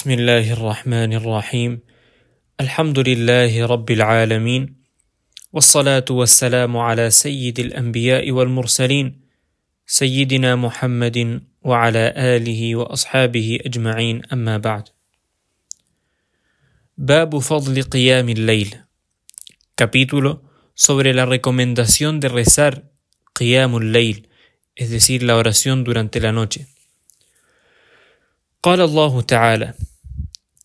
بسم الله الرحمن الرحيم الحمد لله رب العالمين والصلاه والسلام على سيد الانبياء والمرسلين سيدنا محمد وعلى اله واصحابه اجمعين اما بعد باب فضل قيام الليل capítulo sobre la recomendación de rezar قيام الليل es decir la oración durante la noche. قال الله تعالى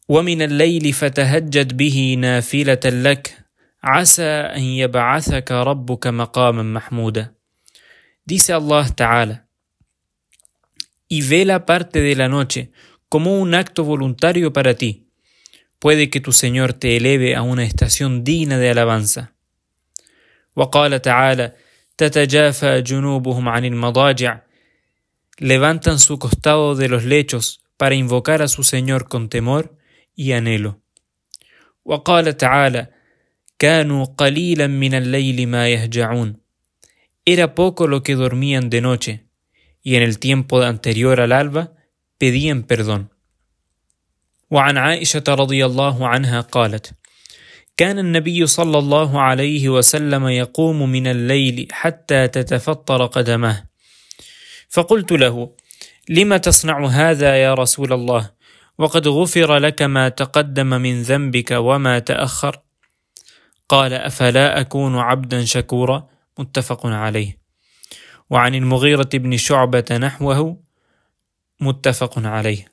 ومن الليل فتهجد به نافله لك عسى ان يبعثك ربك مقاما محمودا dice Allah Ta'ala y vela parte de la noche como un acto voluntario para ti puede que tu Señor te eleve a una estación digna de alabanza وقال تعالى تتجافى جنوبهم عن المضاجع levantan su costado de los lechos para invocar a su Señor con temor anhelo. وقال تعالى: كانوا قليلا من الليل ما يهجعون. Era poco lo que dormían de noche, y en el tiempo anterior al alba pedían perdón. وعن عائشة رضي الله عنها قالت: كان النبي صلى الله عليه وسلم يقوم من الليل حتى تتفطر قدماه فقلت له لم تصنع هذا يا رسول الله وقد غفر لك ما تقدم من ذنبك وما تأخر؟ قال: أفلا أكون عبدا شكورا؟ متفق عليه. وعن المغيرة بن شعبة نحوه متفق عليه.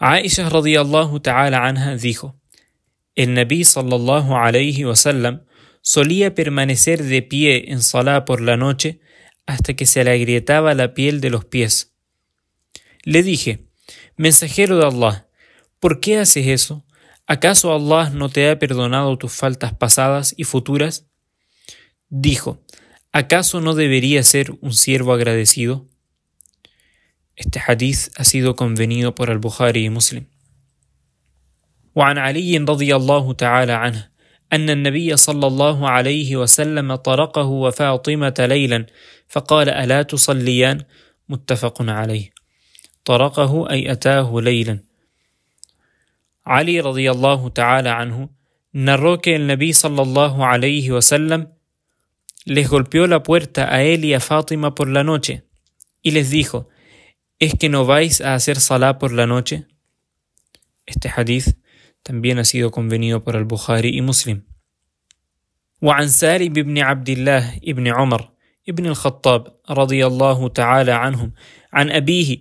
عائشة رضي الله تعالى عنها dijo: النبي صلى الله عليه وسلم solía permanecer de pie en صلاة por la noche hasta que se le agrietaba la piel de los pies. Le dije: Mensajero de Allah, ¿por qué haces eso? ¿Acaso Allah no te ha perdonado tus faltas pasadas y futuras? Dijo, ¿acaso no debería ser un siervo agradecido? Este hadith ha sido convenido por al-Bukhari y Muslim. وعن علي رضي الله تعالى عنه أن النبي صلى الله عليه وسلم طرقه وفاطمة ليلا فقال ألا تصليان متفق عليه طرقه أي أتاه ليلا علي رضي الله تعالى عنه narró que el Nabi sallallahu alayhi wasallam les golpeó la puerta a él y a Fátima por la noche y les dijo ¿Es que no vais a hacer salá por la noche? Este hadith también ha sido convenido por el Bukhari y Muslim. وعن سالم بن عبد الله بن عمر بن الخطاب رضي الله تعالى عنهم عن أبيه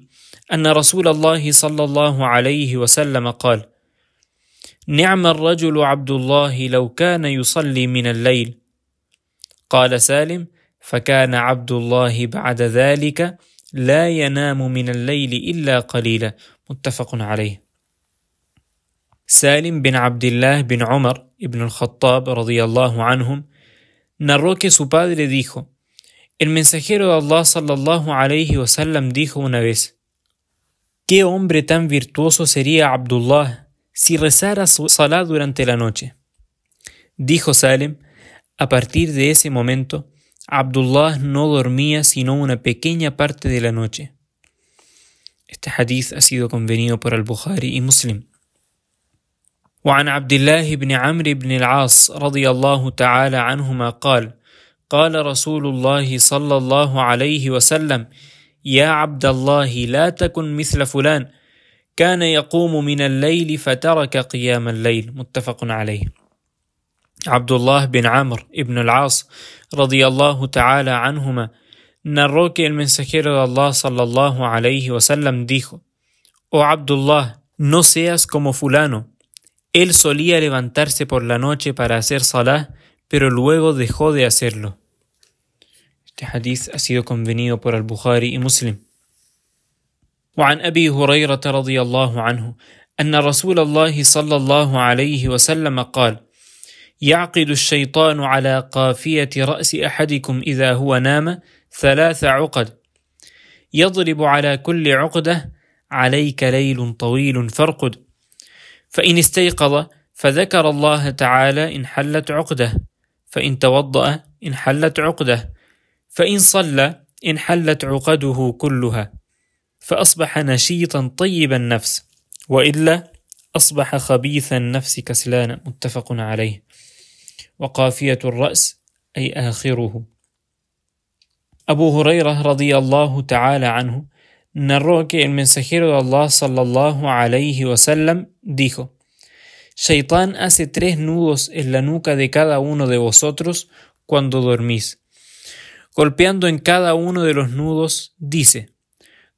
أن رسول الله صلى الله عليه وسلم قال نعم الرجل عبد الله لو كان يصلي من الليل. قال سالم فكان عبد الله بعد ذلك لا ينام من الليل إلا قليلا. متفق عليه. سالم بن عبد الله بن عمر بن الخطاب رضي الله عنهم narró que su padre dijo el mensajero de Allah sallallahu alayhi wa sallam ¿Qué hombre tan virtuoso sería Abdullah si rezara su salah durante la noche? Dijo Salem, a partir de ese momento, Abdullah no dormía sino una pequeña parte de la noche. Este hadith ha sido convenido por al-Bukhari y Muslim. وعن عبد الله بن عمرو بن العاص رضي الله تعالى عنهما قال قال رسول الله صلى الله عليه وسلم يا عبد الله لا تكن مثل فلان. كان يقوم من الليل فترك قيام الليل. متفق عليه. عبد الله بن عمر ابن العاص رضي الله تعالى عنهما. نروك المنسكير الله صلى الله عليه وسلم dijo أو عبد الله no seas como fulano él solía levantarse por la noche para hacer salah pero luego dejó de hacerlo. Este hadith ha sido convenido por al-Bukhari y Muslim. وعن أبي هريرة رضي الله عنه أن رسول الله صلى الله عليه وسلم قال: يعقد الشيطان على قافية رأس أحدكم إذا هو نام ثلاث عقد، يضرب على كل عقدة عليك ليل طويل فارقد، فإن استيقظ فذكر الله تعالى انحلت عقده فإن توضأ انحلت عقده. فإن صلى انحلت عقده كلها فأصبح نشيطا طيب النفس وإلا أصبح خبيث النفس كسلان متفق عليه وقافية الرأس أي آخره أبو هريرة رضي الله تعالى عنه narró que el mensajero de Allah sallallahu alayhi wasallam dijo: Shaitán hace tres nudos en la nuca de cada uno de vosotros cuando dormís. Golpeando en cada uno de los nudos, dice: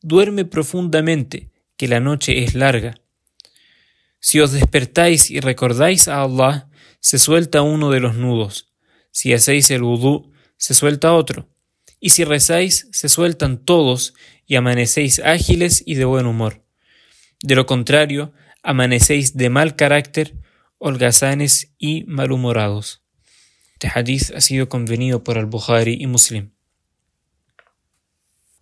Duerme profundamente, que la noche es larga. Si os despertáis y recordáis a Allah, se suelta uno de los nudos. Si hacéis el vudú, se suelta otro. Y si rezáis, se sueltan todos y amanecéis ágiles y de buen humor. De lo contrario, amanecéis de mal carácter, holgazanes y malhumorados. Este hadith ha sido convenido por al-Bukhari y Muslim.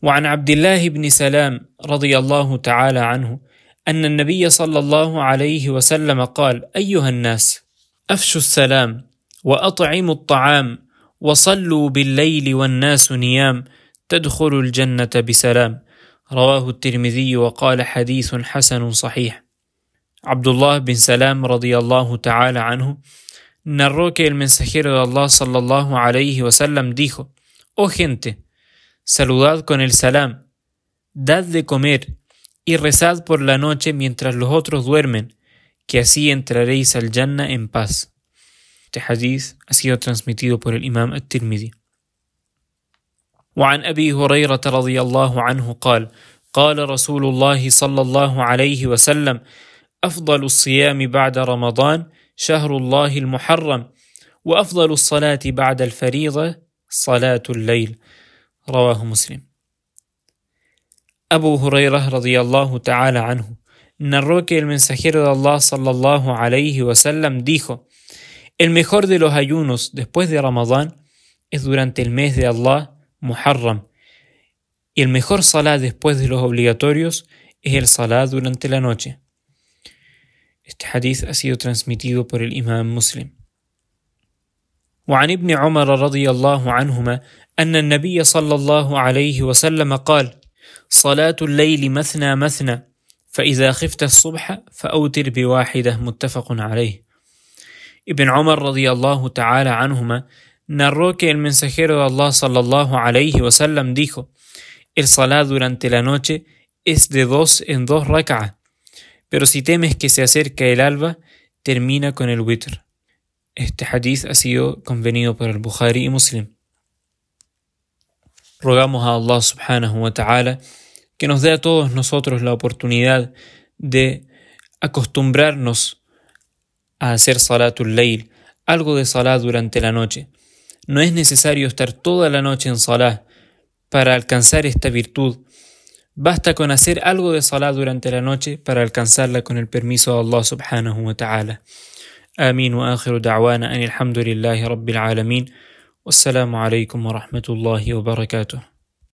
وعن عبد الله بن سلام رضي الله تعالى عنه أن النبي صلى الله عليه وسلم قال: أيها الناس، أفشوا السلام، وأطعموا الطعام، وصلوا بالليل والناس نيام، تدخل الجنة بسلام. رواه الترمذي وقال حديث حسن صحيح. Abdullah bin Salam radiyallahu ta'ala anhu narró que el mensajero de Allah sallallahu alayhi wasallam dijo: Oh gente, saludad con el salam, dad de comer y rezad por la noche mientras los otros duermen, que así entraréis al Jannah en paz. Este hadith ha sido transmitido por el Imam at-Tirmidhi. وعن ابي هريره رضي الله عنه قال قال رسول الله صلى الله عليه وسلم افضل الصيام بعد رمضان شهر الله المحرم وافضل الصلاه بعد الفريضه صلاه الليل رواه مسلم ابو هريره رضي الله تعالى عنه narró que el mensajero de Allah sallallahu alayhi wasallam dijo: El mejor de los ayunos después de Ramadán es durante el mes de Allah Muharram. Y el mejor salah después de los obligatorios es el salah durante la noche. Este hadith ha sido transmitido por el imam muslim. وعن ابن عمر رضي الله عنهما أن النبي صلى الله عليه وسلم قال صلاة الليل مثنى مثنى فإذا خفت الصبح فأوتر بواحدة. متفق عليه. ابن عمر رضي الله تعالى عنهما نروك que el الله صلى الله عليه وسلم dijo الصلاة durante la noche es de dos en dos ركعة pero si temes que se acerque el alba, termina con el witr. Este hadith ha sido convenido por el Bukhari y Muslim. Rogamos a Allah subhanahu wa ta'ala que nos dé a todos nosotros la oportunidad de acostumbrarnos a hacer salatul layl, algo de salat durante la noche. No es necesario estar toda la noche en salah para alcanzar esta virtud. Basta con hacer algo de salah durante la noche para alcanzarla con el permiso de Allah subhanahu wa ta'ala. آمين وآخر دعوانا أن الحمد لله رب العالمين والسلام عليكم ورحمة الله وبركاته